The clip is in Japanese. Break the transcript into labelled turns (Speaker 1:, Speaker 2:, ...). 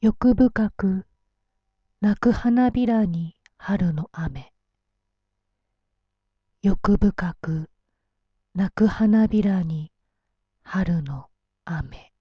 Speaker 1: 欲深く泣く花びらに春の雨。欲深く泣く花びらに春の雨。